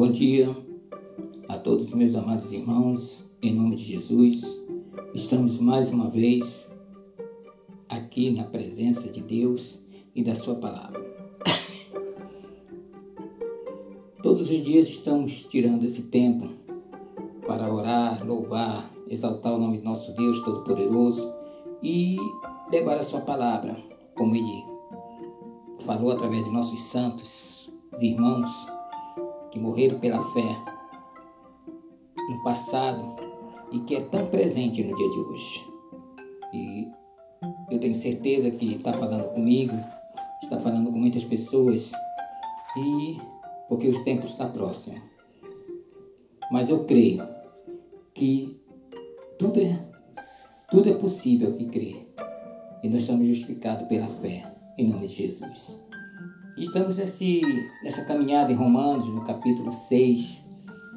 Bom dia a todos os meus amados irmãos, em nome de Jesus. Estamos mais uma vez aqui na presença de Deus e da Sua palavra. Todos os dias estamos tirando esse tempo para orar, louvar, exaltar o nome de nosso Deus Todo-Poderoso e levar a Sua palavra, como Ele falou através de nossos santos, os irmãos que morreram pela fé no passado e que é tão presente no dia de hoje. E eu tenho certeza que está falando comigo, está falando com muitas pessoas, e porque os tempos estão próximos. Mas eu creio que tudo é, tudo é possível que crer. E nós somos justificados pela fé, em nome de Jesus. Estamos nesse, nessa caminhada em Romanos, no capítulo 6.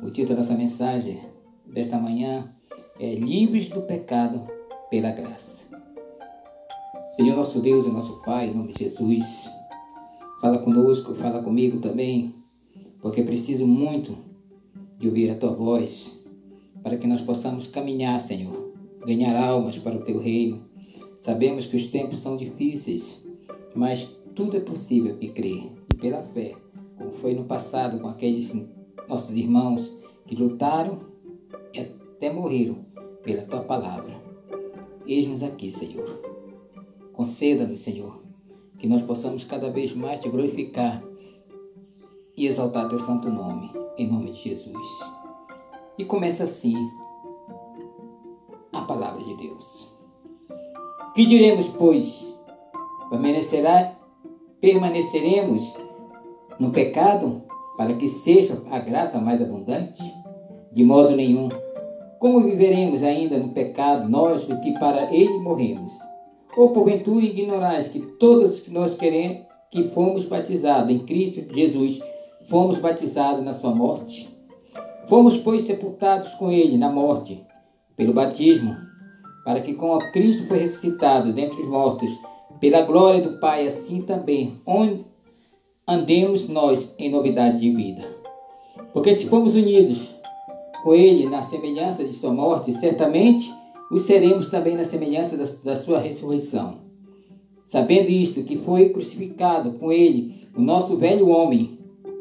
O título dessa mensagem dessa manhã é Livres do Pecado pela Graça. Senhor nosso Deus e nosso Pai, em nome de Jesus, fala conosco, fala comigo também, porque preciso muito de ouvir a Tua voz, para que nós possamos caminhar, Senhor, ganhar almas para o Teu reino. Sabemos que os tempos são difíceis, mas tudo é possível que crê e pela fé, como foi no passado com aqueles nossos irmãos que lutaram e até morreram pela tua palavra. Eis-nos aqui, Senhor. Conceda-nos, Senhor, que nós possamos cada vez mais te glorificar e exaltar teu santo nome, em nome de Jesus. E começa assim a palavra de Deus. Que diremos, pois? Permanecerá permaneceremos no pecado para que seja a graça mais abundante? De modo nenhum. Como viveremos ainda no pecado, nós do que para ele morremos? Ou porventura ignorais que todos nós queremos que fomos batizados em Cristo Jesus, fomos batizados na sua morte? Fomos, pois, sepultados com ele na morte, pelo batismo, para que com Cristo foi ressuscitado dentre os mortos, pela glória do Pai, assim também andemos nós em novidade de vida. Porque se formos unidos com Ele na semelhança de Sua morte, certamente o seremos também na semelhança da, da Sua ressurreição. Sabendo isto, que foi crucificado com Ele o nosso velho homem,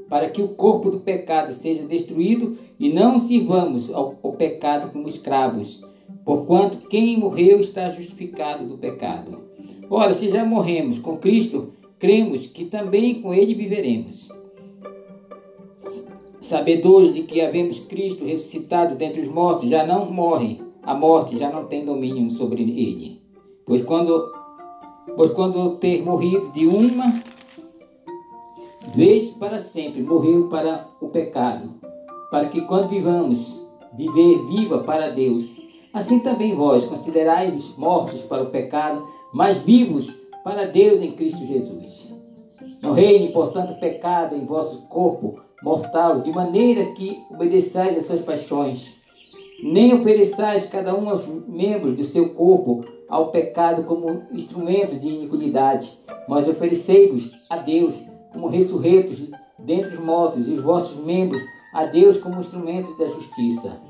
para que o corpo do pecado seja destruído e não sirvamos ao, ao pecado como escravos, porquanto quem morreu está justificado do pecado. Ora, se já morremos com Cristo, cremos que também com Ele viveremos. Sabedores de que havemos Cristo ressuscitado dentre os mortos, já não morre, a morte já não tem domínio sobre ele. Pois quando, pois quando ter morrido de uma vez para sempre, morreu para o pecado, para que quando vivamos, viver viva para Deus. Assim também vós considerai-vos mortos para o pecado, mas vivos para Deus em Cristo Jesus. Não reine, portanto, pecado em vosso corpo mortal, de maneira que obedeçais às suas paixões. Nem ofereçais cada um aos membros do seu corpo ao pecado como instrumentos de iniquidade, mas oferecei-vos a Deus como ressurretos dentre os mortos, e os vossos membros a Deus como instrumentos da justiça.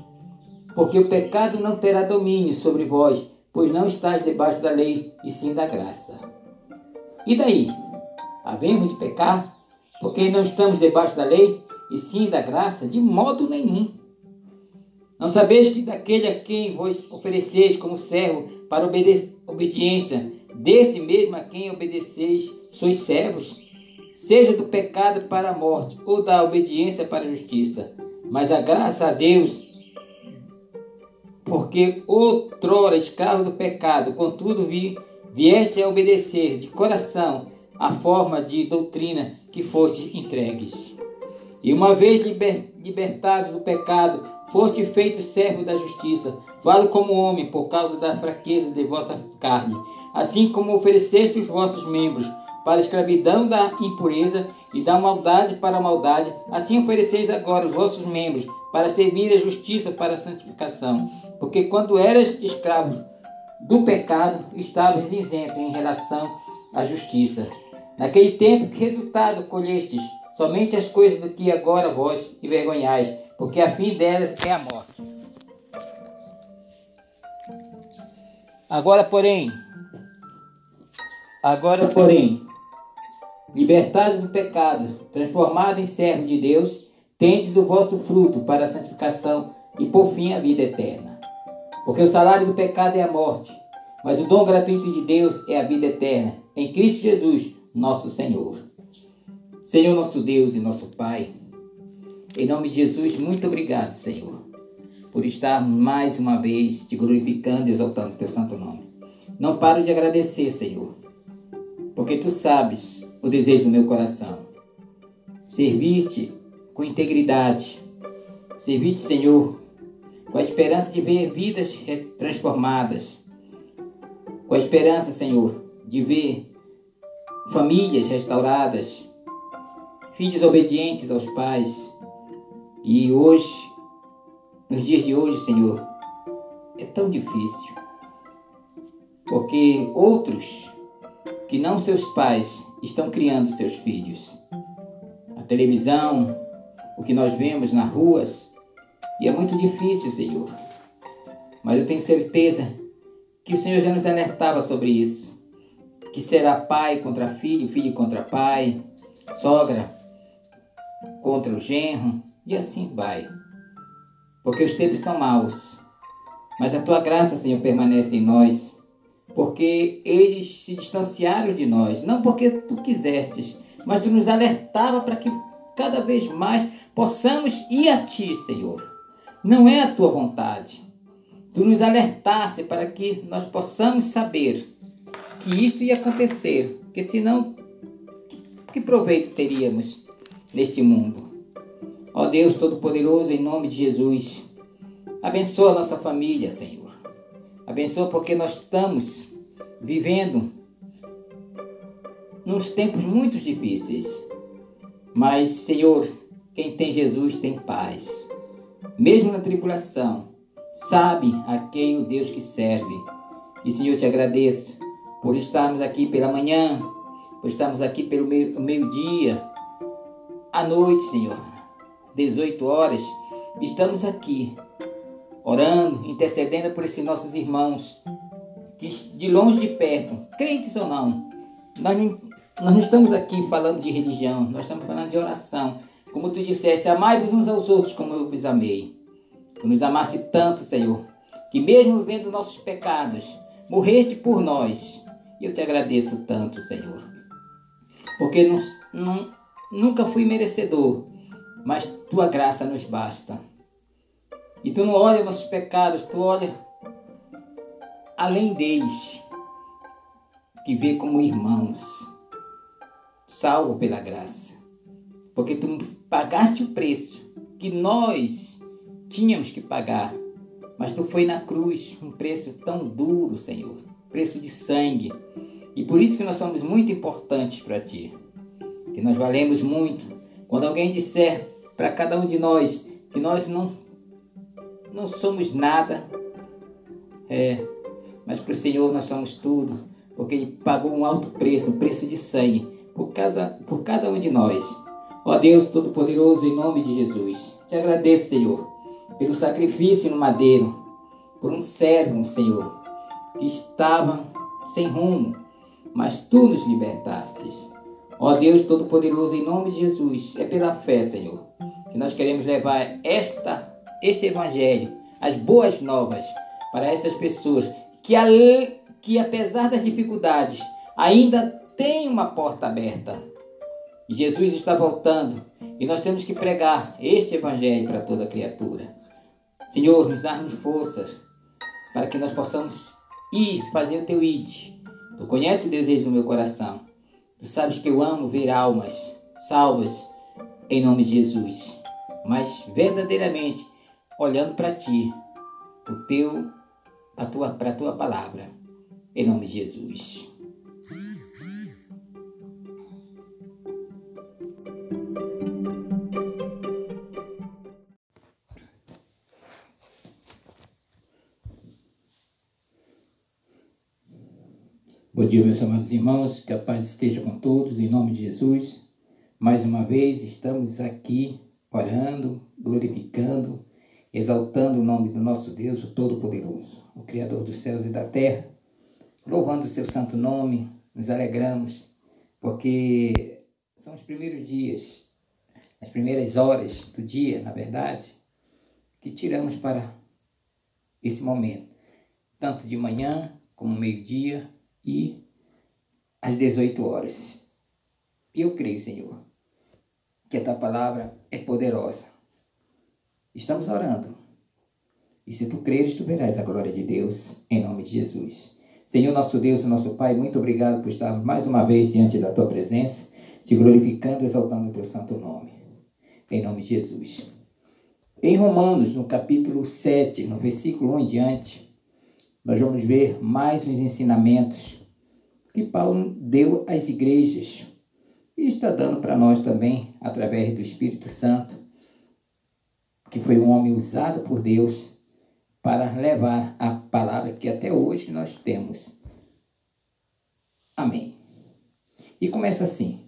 Porque o pecado não terá domínio sobre vós, pois não estás debaixo da lei, e sim da graça. E daí? Havemos de pecar? Porque não estamos debaixo da lei, e sim da graça? De modo nenhum. Não sabeis que daquele a quem vos ofereceis como servo para obediência, desse mesmo a quem obedeceis, sois servos? Seja do pecado para a morte, ou da obediência para a justiça. Mas a graça a Deus porque outrora escravo do pecado, contudo vi, vieste a obedecer de coração a forma de doutrina que foste entregues. E uma vez liber, libertados do pecado, foste feito servo da justiça, vale como homem por causa da fraqueza de vossa carne, assim como ofereceste os vossos membros para a escravidão da impureza e da maldade para a maldade, assim ofereceis agora os vossos membros para servir a justiça para a santificação. Porque quando eras escravo do pecado, estavas isento em relação à justiça. Naquele tempo, que resultado colhestes? somente as coisas do que agora vós envergonhais, porque a fim delas é a morte. Agora, porém, agora, porém, libertados do pecado, transformados em servos de Deus, tendes o vosso fruto para a santificação e por fim a vida eterna. Porque o salário do pecado é a morte, mas o dom gratuito de Deus é a vida eterna, em Cristo Jesus, nosso Senhor. Senhor nosso Deus e nosso Pai, em nome de Jesus, muito obrigado, Senhor, por estar mais uma vez te glorificando e exaltando o teu santo nome. Não paro de agradecer, Senhor, porque tu sabes o desejo do meu coração. Servir-te com integridade, servir-te, Senhor, com a esperança de ver vidas transformadas, com a esperança, Senhor, de ver famílias restauradas, filhos obedientes aos pais. E hoje, nos dias de hoje, Senhor, é tão difícil. Porque outros que não seus pais estão criando seus filhos. A televisão, o que nós vemos nas ruas, e é muito difícil, Senhor. Mas eu tenho certeza que o Senhor já nos alertava sobre isso. Que será pai contra filho, filho contra pai, sogra contra o genro, e assim vai. Porque os tempos são maus. Mas a tua graça, Senhor, permanece em nós. Porque eles se distanciaram de nós, não porque tu quisestes, mas tu nos alertava para que cada vez mais possamos ir a ti, Senhor. Não é a tua vontade. Tu nos alertaste para que nós possamos saber que isso ia acontecer, porque senão que proveito teríamos neste mundo? Ó Deus Todo-Poderoso, em nome de Jesus, abençoa a nossa família, Senhor. Abençoa porque nós estamos vivendo nos tempos muito difíceis. Mas, Senhor, quem tem Jesus tem paz. Mesmo na tribulação, sabe a quem o Deus que serve. E, Senhor, te agradeço por estarmos aqui pela manhã, por estarmos aqui pelo meio-dia, à noite, Senhor 18 horas, estamos aqui orando, intercedendo por esses nossos irmãos, que de longe de perto, crentes ou não, nós não, nós não estamos aqui falando de religião, nós estamos falando de oração. Como tu disseste, amai-vos uns aos outros como eu vos amei. Tu nos amaste tanto, Senhor, que mesmo vendo nossos pecados, morreste por nós. E eu te agradeço tanto, Senhor. Porque não, não, nunca fui merecedor, mas tua graça nos basta. E tu não olha nossos pecados, tu olha além deles, que vê como irmãos, salvo pela graça. Porque tu pagaste o preço que nós tínhamos que pagar. Mas tu foi na cruz, um preço tão duro, Senhor, preço de sangue. E por isso que nós somos muito importantes para ti. Que nós valemos muito. Quando alguém disser para cada um de nós que nós não, não somos nada, é, mas para o Senhor nós somos tudo, porque Ele pagou um alto preço, um preço de sangue, por, por cada um de nós. Ó Deus Todo-Poderoso, em nome de Jesus, te agradeço, Senhor, pelo sacrifício no madeiro, por um servo, Senhor, que estava sem rumo, mas tu nos libertaste. Ó Deus Todo-Poderoso, em nome de Jesus, é pela fé, Senhor, que nós queremos levar esta, este Evangelho, as boas novas, para essas pessoas que, que apesar das dificuldades, ainda tem uma porta aberta. Jesus está voltando e nós temos que pregar este Evangelho para toda criatura. Senhor, nos dá-nos forças para que nós possamos ir fazer o teu id. Tu conheces o desejo do meu coração. Tu sabes que eu amo ver almas salvas em nome de Jesus mas verdadeiramente olhando para ti, o teu, a tua, para a tua palavra, em nome de Jesus. Dia, meus amados irmãos, que a paz esteja com todos, em nome de Jesus. Mais uma vez estamos aqui orando, glorificando, exaltando o nome do nosso Deus, o Todo-Poderoso, o Criador dos céus e da terra, louvando o seu santo nome, nos alegramos, porque são os primeiros dias, as primeiras horas do dia, na verdade, que tiramos para esse momento, tanto de manhã como meio-dia e às 18 horas. E eu creio, Senhor, que a tua palavra é poderosa. Estamos orando. E se tu creres, tu verás a glória de Deus, em nome de Jesus. Senhor, nosso Deus, nosso Pai, muito obrigado por estarmos mais uma vez diante da tua presença, te glorificando, exaltando o teu santo nome. Em nome de Jesus. Em Romanos, no capítulo 7, no versículo 1 em diante, nós vamos ver mais uns ensinamentos que Paulo deu às igrejas e está dando para nós também, através do Espírito Santo, que foi um homem usado por Deus para levar a palavra que até hoje nós temos. Amém. E começa assim: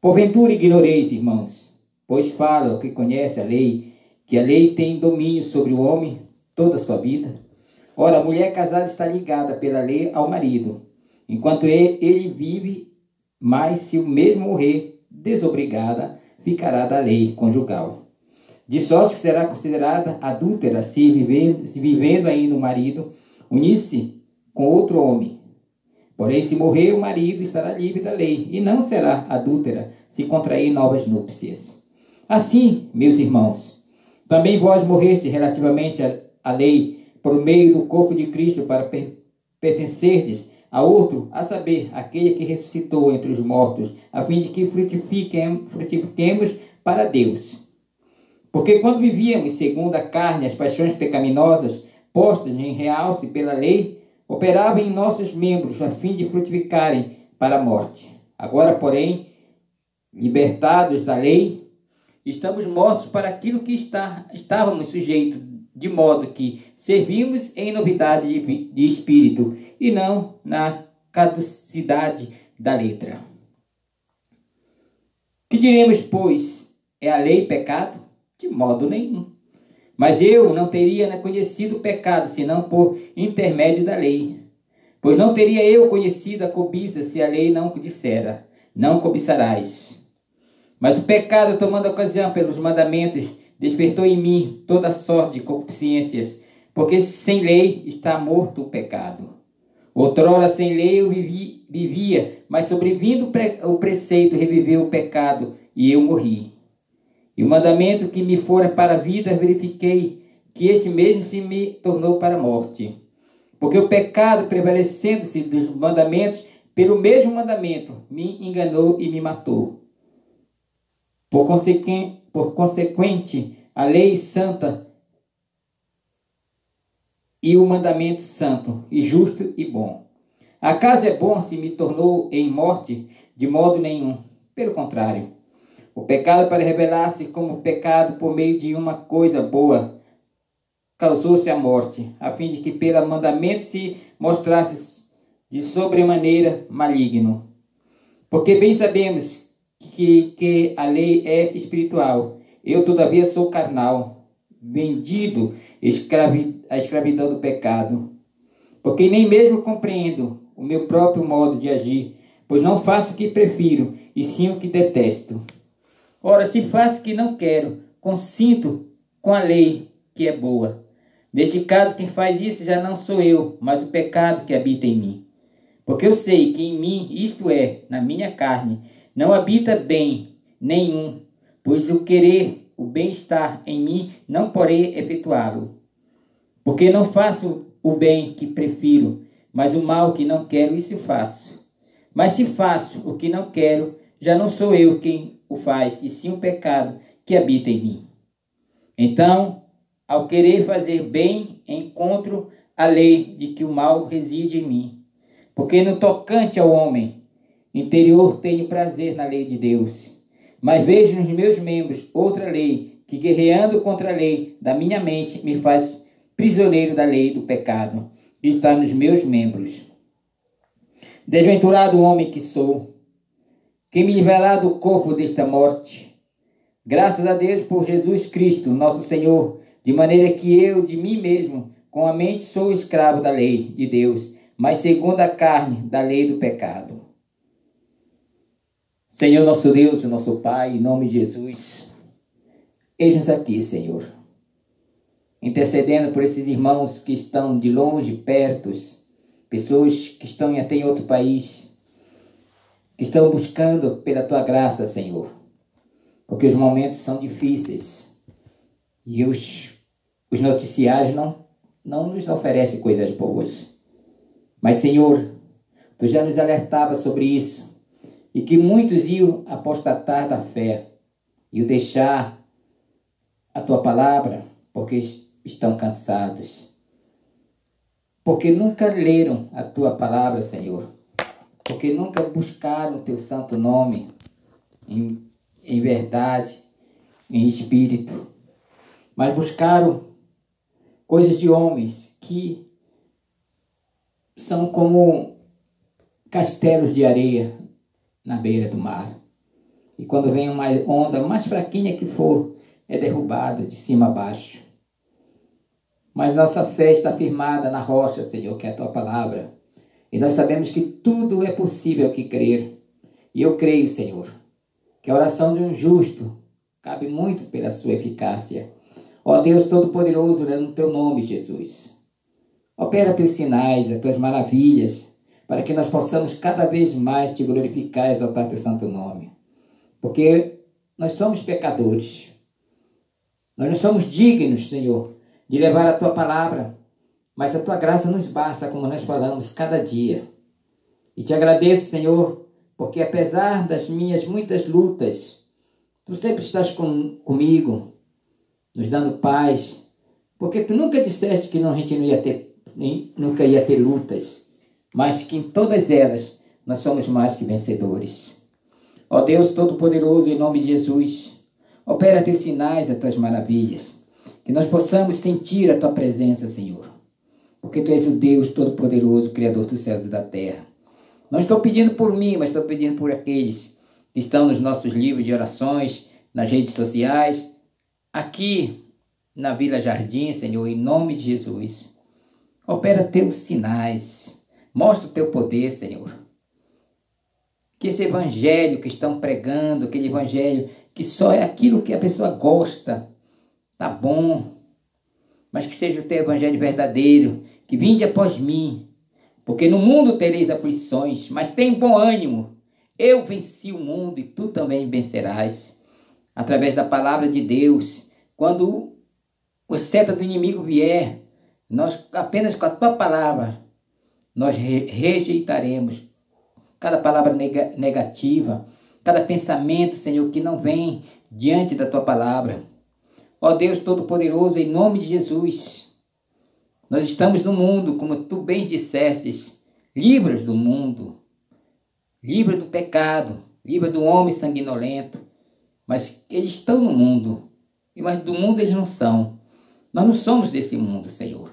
Porventura ignoreis, irmãos, pois fala o que conhece a lei, que a lei tem domínio sobre o homem toda a sua vida. Ora, a mulher casada está ligada pela lei ao marido, enquanto ele vive mas se o mesmo morrer, desobrigada, ficará da lei conjugal. De sorte que será considerada adúltera se vivendo, se vivendo ainda o marido, unir-se com outro homem. Porém, se morrer o marido, estará livre da lei, e não será adúltera se contrair novas núpcias. Assim, meus irmãos, também vós morreste relativamente à lei, por meio do corpo de Cristo, para pertencerdes a outro, a saber, aquele que ressuscitou entre os mortos, a fim de que frutifiquem, frutifiquemos para Deus. Porque quando vivíamos segundo a carne as paixões pecaminosas, postas em realce pela lei, operavam em nossos membros a fim de frutificarem para a morte. Agora, porém, libertados da lei, estamos mortos para aquilo que está, estávamos sujeitos, de modo que servimos em novidade de, de espírito e não na caducidade da letra. Que diremos, pois, é a lei pecado? De modo nenhum. Mas eu não teria conhecido o pecado, senão por intermédio da lei. Pois não teria eu conhecido a cobiça se a lei não dissera, não cobiçarás. Mas o pecado, tomando ocasião pelos mandamentos, despertou em mim toda sorte de concupiscências, porque sem lei está morto o pecado. Outrora sem lei eu vivi, vivia, mas sobrevindo o preceito reviveu o pecado e eu morri. E o mandamento que me fora para a vida verifiquei que esse mesmo se me tornou para a morte. Porque o pecado, prevalecendo-se dos mandamentos, pelo mesmo mandamento, me enganou e me matou. Por consequente, por consequente a lei santa e o mandamento santo, e justo e bom. Acaso é bom se me tornou em morte? De modo nenhum. Pelo contrário. O pecado, para revelar-se como pecado por meio de uma coisa boa, causou-se a morte, a fim de que pelo mandamento se mostrasse de sobremaneira maligno. Porque bem sabemos que, que a lei é espiritual. Eu, todavia, sou carnal, vendido escravi, a escravidão do pecado. Porque nem mesmo compreendo o meu próprio modo de agir, pois não faço o que prefiro, e sim o que detesto. Ora, se faço o que não quero, consinto com a lei que é boa. Neste caso, quem faz isso já não sou eu, mas o pecado que habita em mim. Porque eu sei que em mim, isto é, na minha carne, não habita bem nenhum, pois o querer o bem-estar em mim, não porei efetuá-lo. Porque não faço o bem que prefiro, mas o mal que não quero, isso faço. Mas se faço o que não quero, já não sou eu quem o faz, e sim o pecado que habita em mim. Então, ao querer fazer bem, encontro a lei de que o mal reside em mim. Porque no tocante ao homem interior tenho prazer na lei de Deus mas vejo nos meus membros outra lei, que guerreando contra a lei da minha mente me faz prisioneiro da lei do pecado, que está nos meus membros. Desventurado homem que sou, que me livrará do corpo desta morte? Graças a Deus por Jesus Cristo, nosso Senhor, de maneira que eu, de mim mesmo, com a mente sou escravo da lei de Deus, mas segundo a carne, da lei do pecado. Senhor nosso Deus, nosso Pai, em nome de Jesus, eis-nos aqui, Senhor, intercedendo por esses irmãos que estão de longe, perto, pessoas que estão até em outro país, que estão buscando pela tua graça, Senhor, porque os momentos são difíceis e os, os noticiários não, não nos oferecem coisas boas. Mas, Senhor, tu já nos alertava sobre isso e que muitos iam apostatar da fé e o deixar a tua palavra porque estão cansados. Porque nunca leram a tua palavra, Senhor. Porque nunca buscaram o teu santo nome em, em verdade, em espírito. Mas buscaram coisas de homens que são como castelos de areia na beira do mar. E quando vem uma onda, mais fraquinha que for, é derrubado de cima a baixo. Mas nossa fé está firmada na rocha, Senhor, que é a tua palavra. E nós sabemos que tudo é possível que crer. E eu creio, Senhor, que a oração de um justo cabe muito pela sua eficácia. Ó Deus Todo-Poderoso, no teu nome, Jesus. Opera teus sinais, as tuas maravilhas, para que nós possamos cada vez mais te glorificar e exaltar teu santo nome. Porque nós somos pecadores. Nós não somos dignos, Senhor, de levar a tua palavra, mas a tua graça nos basta, como nós falamos, cada dia. E te agradeço, Senhor, porque apesar das minhas muitas lutas, tu sempre estás com, comigo, nos dando paz, porque tu nunca disseste que não, a gente não ia ter, nunca ia ter lutas, mas que em todas elas nós somos mais que vencedores. Ó Deus Todo-Poderoso, em nome de Jesus, opera teus sinais, as tuas maravilhas que nós possamos sentir a tua presença, Senhor. Porque tu és o Deus Todo-Poderoso, Criador dos céus e da terra. Não estou pedindo por mim, mas estou pedindo por aqueles que estão nos nossos livros de orações, nas redes sociais, aqui na Vila Jardim, Senhor, em nome de Jesus. Opera teus sinais, mostra o teu poder, Senhor. Que esse evangelho que estão pregando, aquele evangelho que só é aquilo que a pessoa gosta, tá bom, mas que seja o teu evangelho verdadeiro, que vinde após mim, porque no mundo tereis aflições, mas tem bom ânimo. Eu venci o mundo e tu também vencerás. Através da palavra de Deus, quando o seta do inimigo vier, nós apenas com a tua palavra, nós rejeitaremos cada palavra negativa, cada pensamento, Senhor, que não vem diante da tua palavra. Ó Deus Todo-Poderoso, em nome de Jesus, nós estamos no mundo, como tu bem dissestes, livres do mundo, livres do pecado, livres do homem sanguinolento, mas eles estão no mundo, mas do mundo eles não são. Nós não somos desse mundo, Senhor.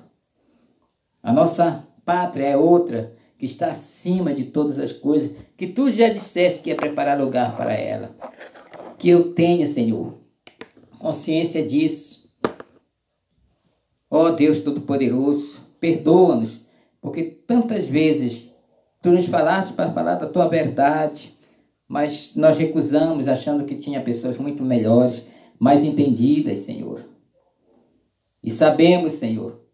A nossa pátria é outra, que está acima de todas as coisas, que tu já disseste que ia preparar lugar para ela. Que eu tenha, Senhor, consciência disso. Ó oh, Deus Todo-Poderoso, perdoa-nos, porque tantas vezes tu nos falaste para falar da tua verdade, mas nós recusamos achando que tinha pessoas muito melhores, mais entendidas, Senhor. E sabemos, Senhor,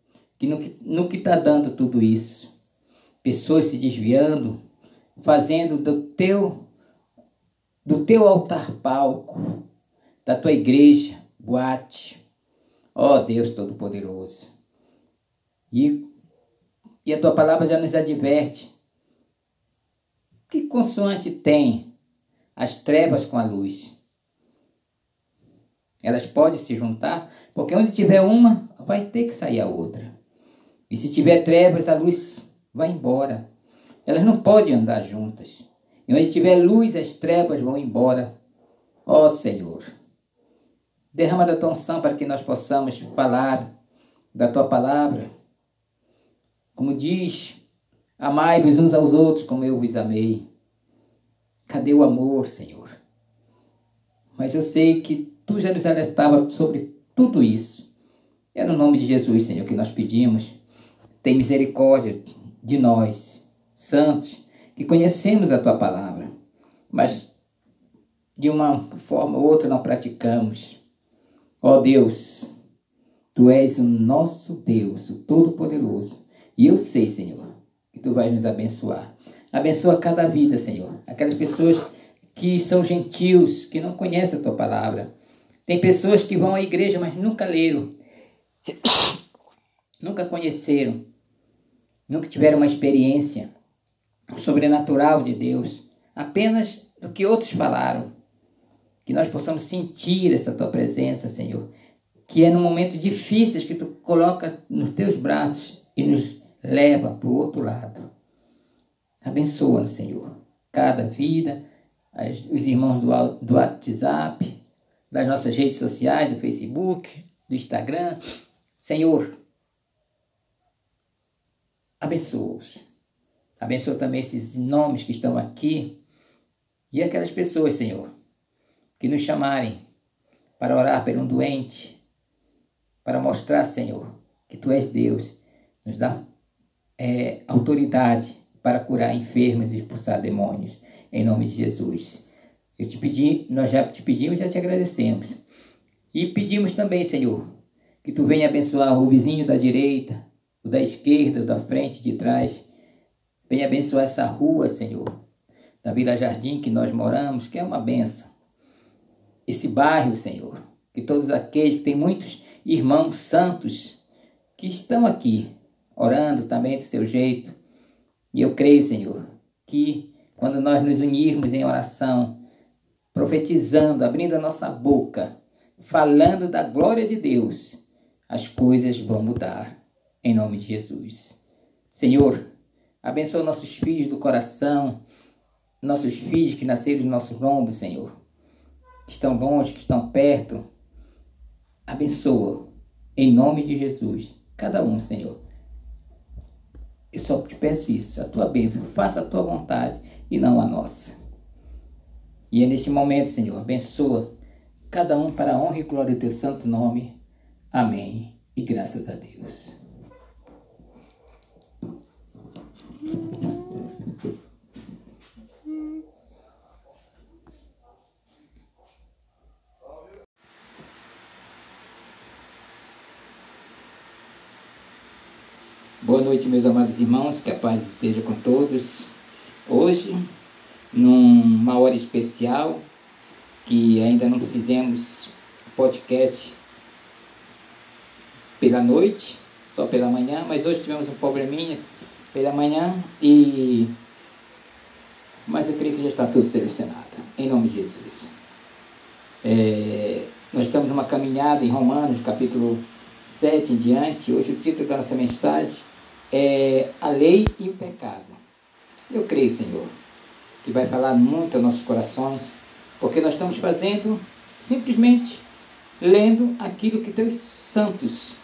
no, no que está dando tudo isso, pessoas se desviando, fazendo do teu do teu altar palco, da tua igreja, boate. Ó oh, Deus Todo-Poderoso. E, e a tua palavra já nos adverte. Que consoante tem as trevas com a luz? Elas podem se juntar, porque onde tiver uma, vai ter que sair a outra. E se tiver trevas, a luz vai embora. Elas não podem andar juntas. E onde tiver luz, as trevas vão embora. Ó oh, Senhor. Derrama da tua unção para que nós possamos falar da tua palavra. Como diz, amai-vos uns aos outros como eu vos amei. Cadê o amor, Senhor? Mas eu sei que tu já nos alertava sobre tudo isso. É no nome de Jesus, Senhor, que nós pedimos. Tem misericórdia de nós, santos, que conhecemos a tua palavra, mas de uma forma ou outra não praticamos. Ó oh Deus, tu és o nosso Deus, o Todo-Poderoso. E eu sei, Senhor, que tu vais nos abençoar. Abençoa cada vida, Senhor. Aquelas pessoas que são gentios, que não conhecem a tua palavra. Tem pessoas que vão à igreja, mas nunca leram, nunca conheceram, nunca tiveram uma experiência sobrenatural de Deus, apenas do que outros falaram. Que nós possamos sentir essa tua presença, Senhor. Que é no momento difíceis que tu coloca nos teus braços e nos leva para o outro lado. Abençoa, Senhor, cada vida, as, os irmãos do, do WhatsApp, das nossas redes sociais, do Facebook, do Instagram. Senhor, abençoa-os. Abençoa também esses nomes que estão aqui e aquelas pessoas, Senhor, que nos chamarem para orar por um doente, para mostrar, Senhor, que Tu és Deus. Nos dá é, autoridade para curar enfermos e expulsar demônios, em nome de Jesus. Eu te pedi, nós já te pedimos já te agradecemos. E pedimos também, Senhor, que tu venha abençoar o vizinho da direita, o da esquerda, o da frente, de trás. Venha abençoar essa rua, Senhor, da Vila Jardim que nós moramos, que é uma benção. Esse bairro, Senhor, que todos aqueles, que tem muitos irmãos santos que estão aqui, orando também do seu jeito, e eu creio, Senhor, que quando nós nos unirmos em oração, profetizando, abrindo a nossa boca, falando da glória de Deus, as coisas vão mudar. Em nome de Jesus. Senhor, abençoa nossos filhos do coração, nossos filhos que nasceram em nossos lombos, Senhor, que estão longe, que estão perto. Abençoa, em nome de Jesus, cada um, Senhor. Eu só te peço isso, a tua bênção. Faça a tua vontade e não a nossa. E é neste momento, Senhor, abençoa cada um para a honra e glória do teu santo nome. Amém. E graças a Deus. Noite, meus amados irmãos, que a paz esteja com todos. Hoje, numa hora especial, que ainda não fizemos podcast pela noite, só pela manhã, mas hoje tivemos um probleminha pela manhã e mas eu creio que já está tudo solucionado, em nome de Jesus. É, nós estamos numa caminhada em Romanos, capítulo 7 em diante. Hoje o título da nossa mensagem é a lei e o pecado. Eu creio, Senhor, que vai falar muito aos nossos corações, porque nós estamos fazendo simplesmente lendo aquilo que teus santos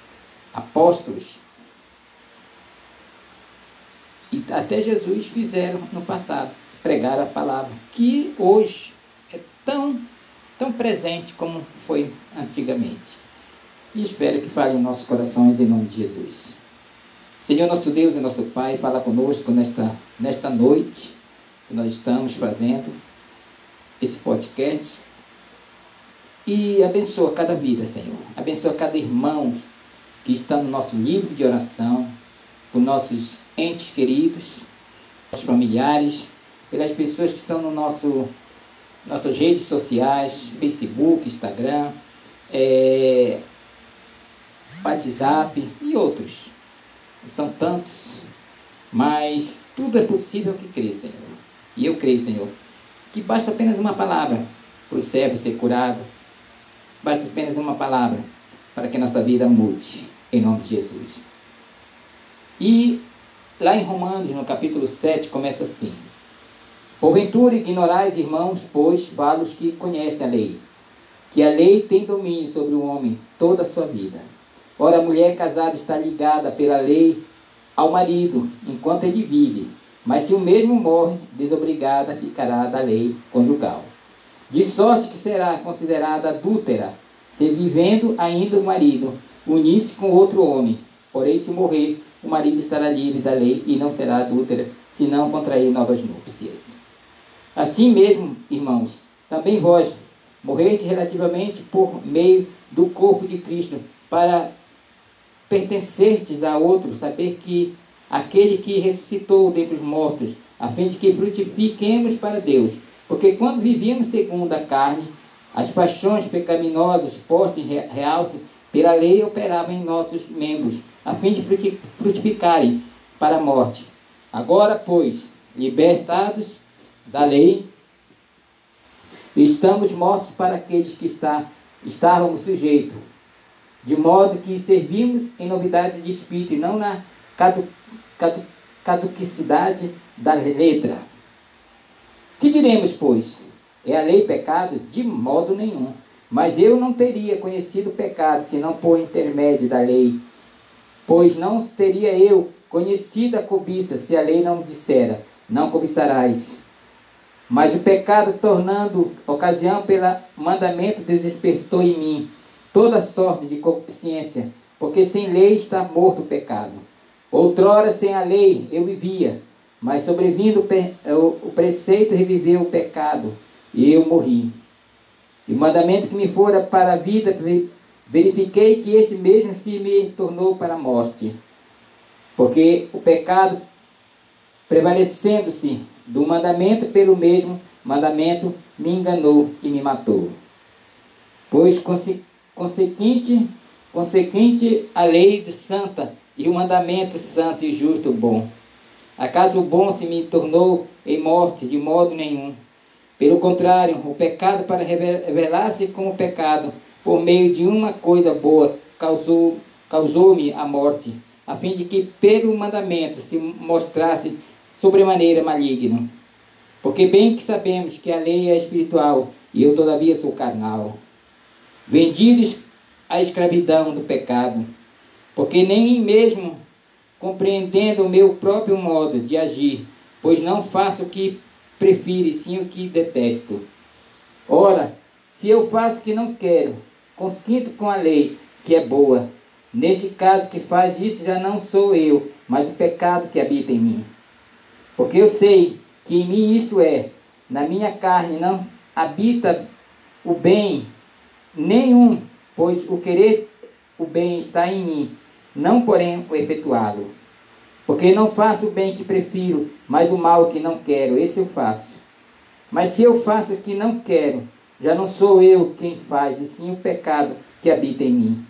apóstolos e até Jesus fizeram no passado, pregar a palavra, que hoje é tão, tão presente como foi antigamente. E espero que fale em nossos corações em nome de Jesus. Senhor nosso Deus e nosso Pai, fala conosco nesta, nesta noite que nós estamos fazendo esse podcast. E abençoa cada vida, Senhor. Abençoa cada irmão que está no nosso livro de oração, por nossos entes queridos, nossos familiares, pelas pessoas que estão no nosso nossas redes sociais, Facebook, Instagram, é, WhatsApp e outros são tantos, mas tudo é possível que crê, Senhor. E eu creio, Senhor, que basta apenas uma palavra para o servo ser curado, basta apenas uma palavra para que a nossa vida mude, em nome de Jesus. E lá em Romanos, no capítulo 7, começa assim: Porventura ignorais, irmãos, pois os que conhecem a lei, que a lei tem domínio sobre o homem toda a sua vida. Ora, a mulher casada está ligada pela lei ao marido enquanto ele vive. Mas se o mesmo morre, desobrigada ficará da lei conjugal. De sorte que será considerada adúltera, se vivendo ainda o marido, unir-se com outro homem. Porém, se morrer, o marido estará livre da lei e não será adúltera, se não contrair novas núpcias. Assim mesmo, irmãos, também vós morreste relativamente por meio do corpo de Cristo, para pertencertes a outro, saber que aquele que ressuscitou dentre os mortos, a fim de que frutifiquemos para Deus. Porque quando vivíamos segundo a carne, as paixões pecaminosas postas em realce pela lei operavam em nossos membros, a fim de frutificarem para a morte. Agora, pois, libertados da lei, estamos mortos para aqueles que está, estávamos sujeitos, de modo que servimos em novidade de espírito e não na cadu, cadu, caduquicidade da letra. Que diremos, pois? É a lei pecado? De modo nenhum. Mas eu não teria conhecido o pecado, senão por intermédio da lei. Pois não teria eu conhecido a cobiça, se a lei não dissera, não cobiçarás. Mas o pecado, tornando ocasião pelo mandamento, despertou em mim toda sorte de concupiscência, porque sem lei está morto o pecado. Outrora, sem a lei, eu vivia, mas sobrevindo o preceito, reviveu o pecado, e eu morri. E o mandamento que me fora para a vida, verifiquei que esse mesmo se me tornou para a morte. Porque o pecado, prevalecendo-se do mandamento pelo mesmo mandamento, me enganou e me matou. Pois consequente, consequente a lei de santa e o mandamento santo e justo bom. Acaso o bom se me tornou em morte de modo nenhum? Pelo contrário, o pecado para revelar-se como pecado, por meio de uma coisa boa, causou causou-me a morte, a fim de que pelo mandamento se mostrasse sobremaneira maligno. Porque bem que sabemos que a lei é espiritual, e eu todavia sou carnal. Vendidos à escravidão do pecado, porque nem mesmo compreendendo o meu próprio modo de agir, pois não faço o que prefiro, sim o que detesto. Ora, se eu faço o que não quero, consinto com a lei, que é boa. Neste caso, que faz isso já não sou eu, mas o pecado que habita em mim. Porque eu sei que em mim isto é, na minha carne não habita o bem nenhum, pois o querer o bem está em mim, não porém o efetuá-lo. Porque não faço o bem que prefiro, mas o mal que não quero, esse eu faço. Mas se eu faço o que não quero, já não sou eu quem faz, e sim o pecado que habita em mim.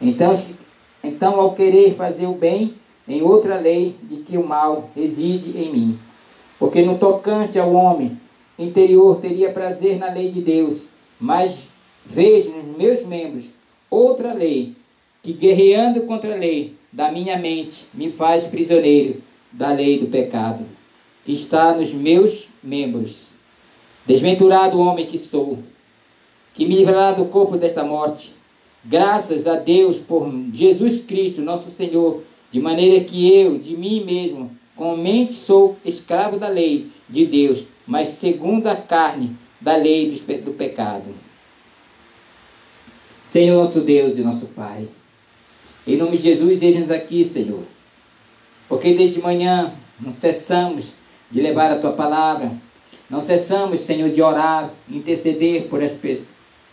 Então, então ao querer fazer o bem, em outra lei de que o mal reside em mim. Porque no tocante ao homem interior teria prazer na lei de Deus, mas vejo nos meus membros outra lei, que guerreando contra a lei da minha mente me faz prisioneiro da lei do pecado, que está nos meus membros. Desventurado homem que sou, que me livrará do corpo desta morte. Graças a Deus por Jesus Cristo, nosso Senhor, de maneira que eu, de mim mesmo, com mente sou escravo da lei de Deus, mas segundo a carne, da lei do pecado. Senhor nosso Deus e nosso Pai, em nome de Jesus, eis-nos aqui, Senhor, porque desde manhã não cessamos de levar a Tua palavra, não cessamos, Senhor, de orar, interceder por as,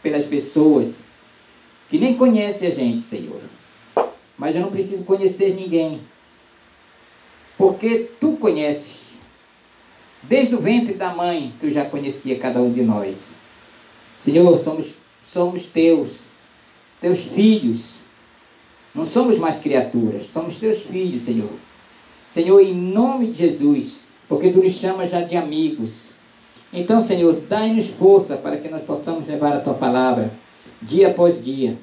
pelas pessoas que nem conhecem a gente, Senhor mas eu não preciso conhecer ninguém. Porque tu conheces. Desde o ventre da mãe, tu já conhecia cada um de nós. Senhor, somos, somos teus, teus filhos. Não somos mais criaturas, somos teus filhos, Senhor. Senhor, em nome de Jesus, porque tu nos chamas já de amigos. Então, Senhor, dai-nos força para que nós possamos levar a tua palavra dia após dia.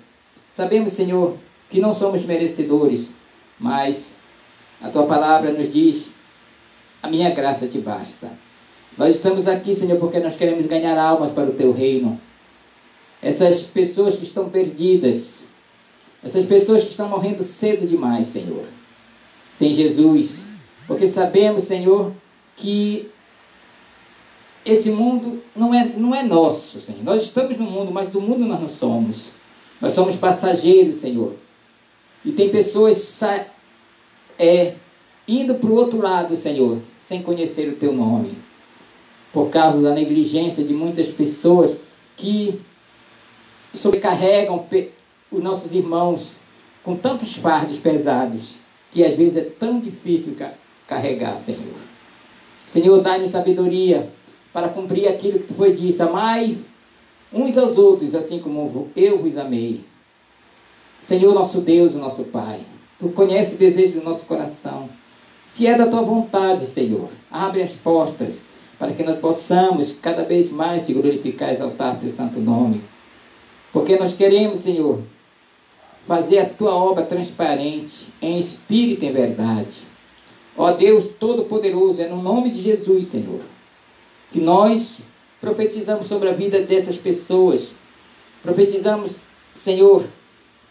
Sabemos, Senhor, que não somos merecedores, mas a tua palavra nos diz: a minha graça te basta. Nós estamos aqui, Senhor, porque nós queremos ganhar almas para o teu reino. Essas pessoas que estão perdidas, essas pessoas que estão morrendo cedo demais, Senhor, sem Jesus, Porque sabemos, Senhor, que esse mundo não é, não é nosso, Senhor. Nós estamos no mundo, mas do mundo nós não somos. Nós somos passageiros, Senhor. E tem pessoas é, indo para o outro lado, Senhor, sem conhecer o teu nome. Por causa da negligência de muitas pessoas que sobrecarregam os nossos irmãos com tantos fardos pesados que às vezes é tão difícil carregar, Senhor. Senhor, dá-nos sabedoria para cumprir aquilo que foi disse. Amai uns aos outros, assim como eu vos amei. Senhor, nosso Deus, nosso Pai, tu conheces o desejo do nosso coração. Se é da tua vontade, Senhor, abre as portas para que nós possamos cada vez mais te glorificar e exaltar teu santo nome. Porque nós queremos, Senhor, fazer a tua obra transparente, em espírito e em verdade. Ó Deus Todo-Poderoso, é no nome de Jesus, Senhor, que nós profetizamos sobre a vida dessas pessoas. Profetizamos, Senhor,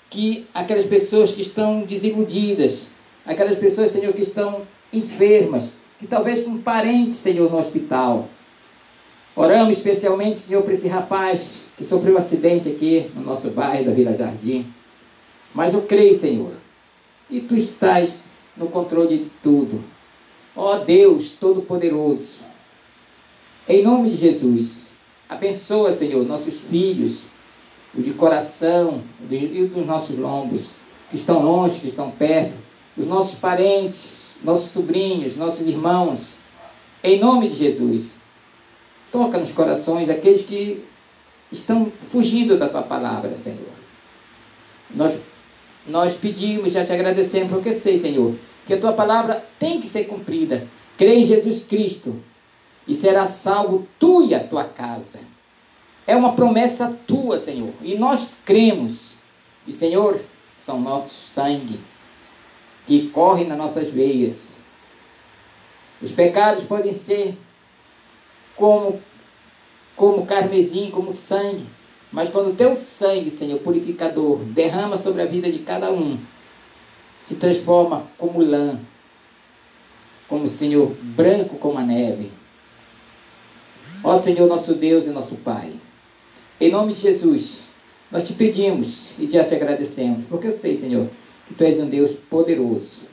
que aquelas pessoas que estão desiludidas, aquelas pessoas, Senhor, que estão enfermas, que talvez com parentes, Senhor, no hospital. Oramos especialmente, Senhor, para esse rapaz que sofreu um acidente aqui no nosso bairro da Vila Jardim. Mas eu creio, Senhor, e tu estás no controle de tudo. Ó Deus Todo-Poderoso, em nome de Jesus, abençoa, Senhor, nossos filhos, o de coração e dos nossos lombos, que estão longe, que estão perto, os nossos parentes, nossos sobrinhos, nossos irmãos, em nome de Jesus. Toca nos corações aqueles que estão fugindo da tua palavra, Senhor. Nós, nós pedimos, já te agradecemos, porque sei, Senhor, que a tua palavra tem que ser cumprida. Crê em Jesus Cristo e será salvo tu e a tua casa. É uma promessa tua, Senhor. E nós cremos. E, Senhor, são nosso sangue que corre nas nossas veias. Os pecados podem ser como, como carmesim, como sangue. Mas quando o teu sangue, Senhor, purificador, derrama sobre a vida de cada um, se transforma como lã, como Senhor, branco como a neve. Ó Senhor, nosso Deus e nosso Pai. Em nome de Jesus, nós te pedimos e já te agradecemos, porque eu sei, Senhor, que tu és um Deus poderoso,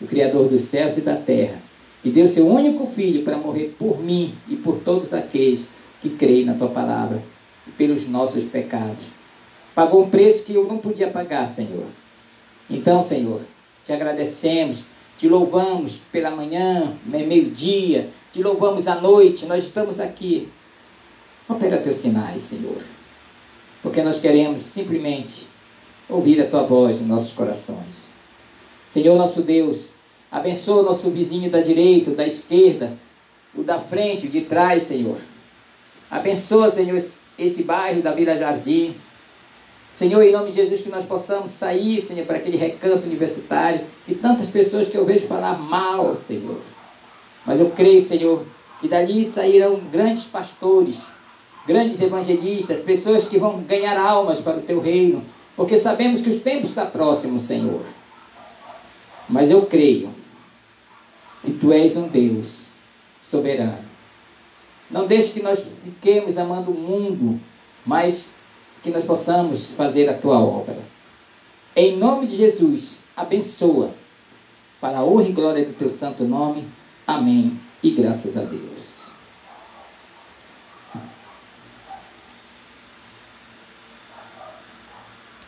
o Criador dos céus e da terra, que deu seu único filho para morrer por mim e por todos aqueles que creem na tua palavra e pelos nossos pecados. Pagou um preço que eu não podia pagar, Senhor. Então, Senhor, te agradecemos, te louvamos pela manhã, meio-dia, te louvamos à noite, nós estamos aqui Opera teus sinais, Senhor. Porque nós queremos simplesmente ouvir a tua voz em nossos corações. Senhor nosso Deus, abençoa o nosso vizinho da direita, da esquerda, o da frente, o de trás, Senhor. Abençoa, Senhor, esse bairro da Vila Jardim. Senhor, em nome de Jesus, que nós possamos sair, Senhor, para aquele recanto universitário, que tantas pessoas que eu vejo falar mal, Senhor. Mas eu creio, Senhor, que dali sairão grandes pastores, grandes evangelistas, pessoas que vão ganhar almas para o teu reino, porque sabemos que o tempo está próximo, Senhor. Mas eu creio que tu és um Deus soberano. Não deixe que nós fiquemos amando o mundo, mas que nós possamos fazer a tua obra. Em nome de Jesus, abençoa, para a honra e glória do teu santo nome. Amém. E graças a Deus.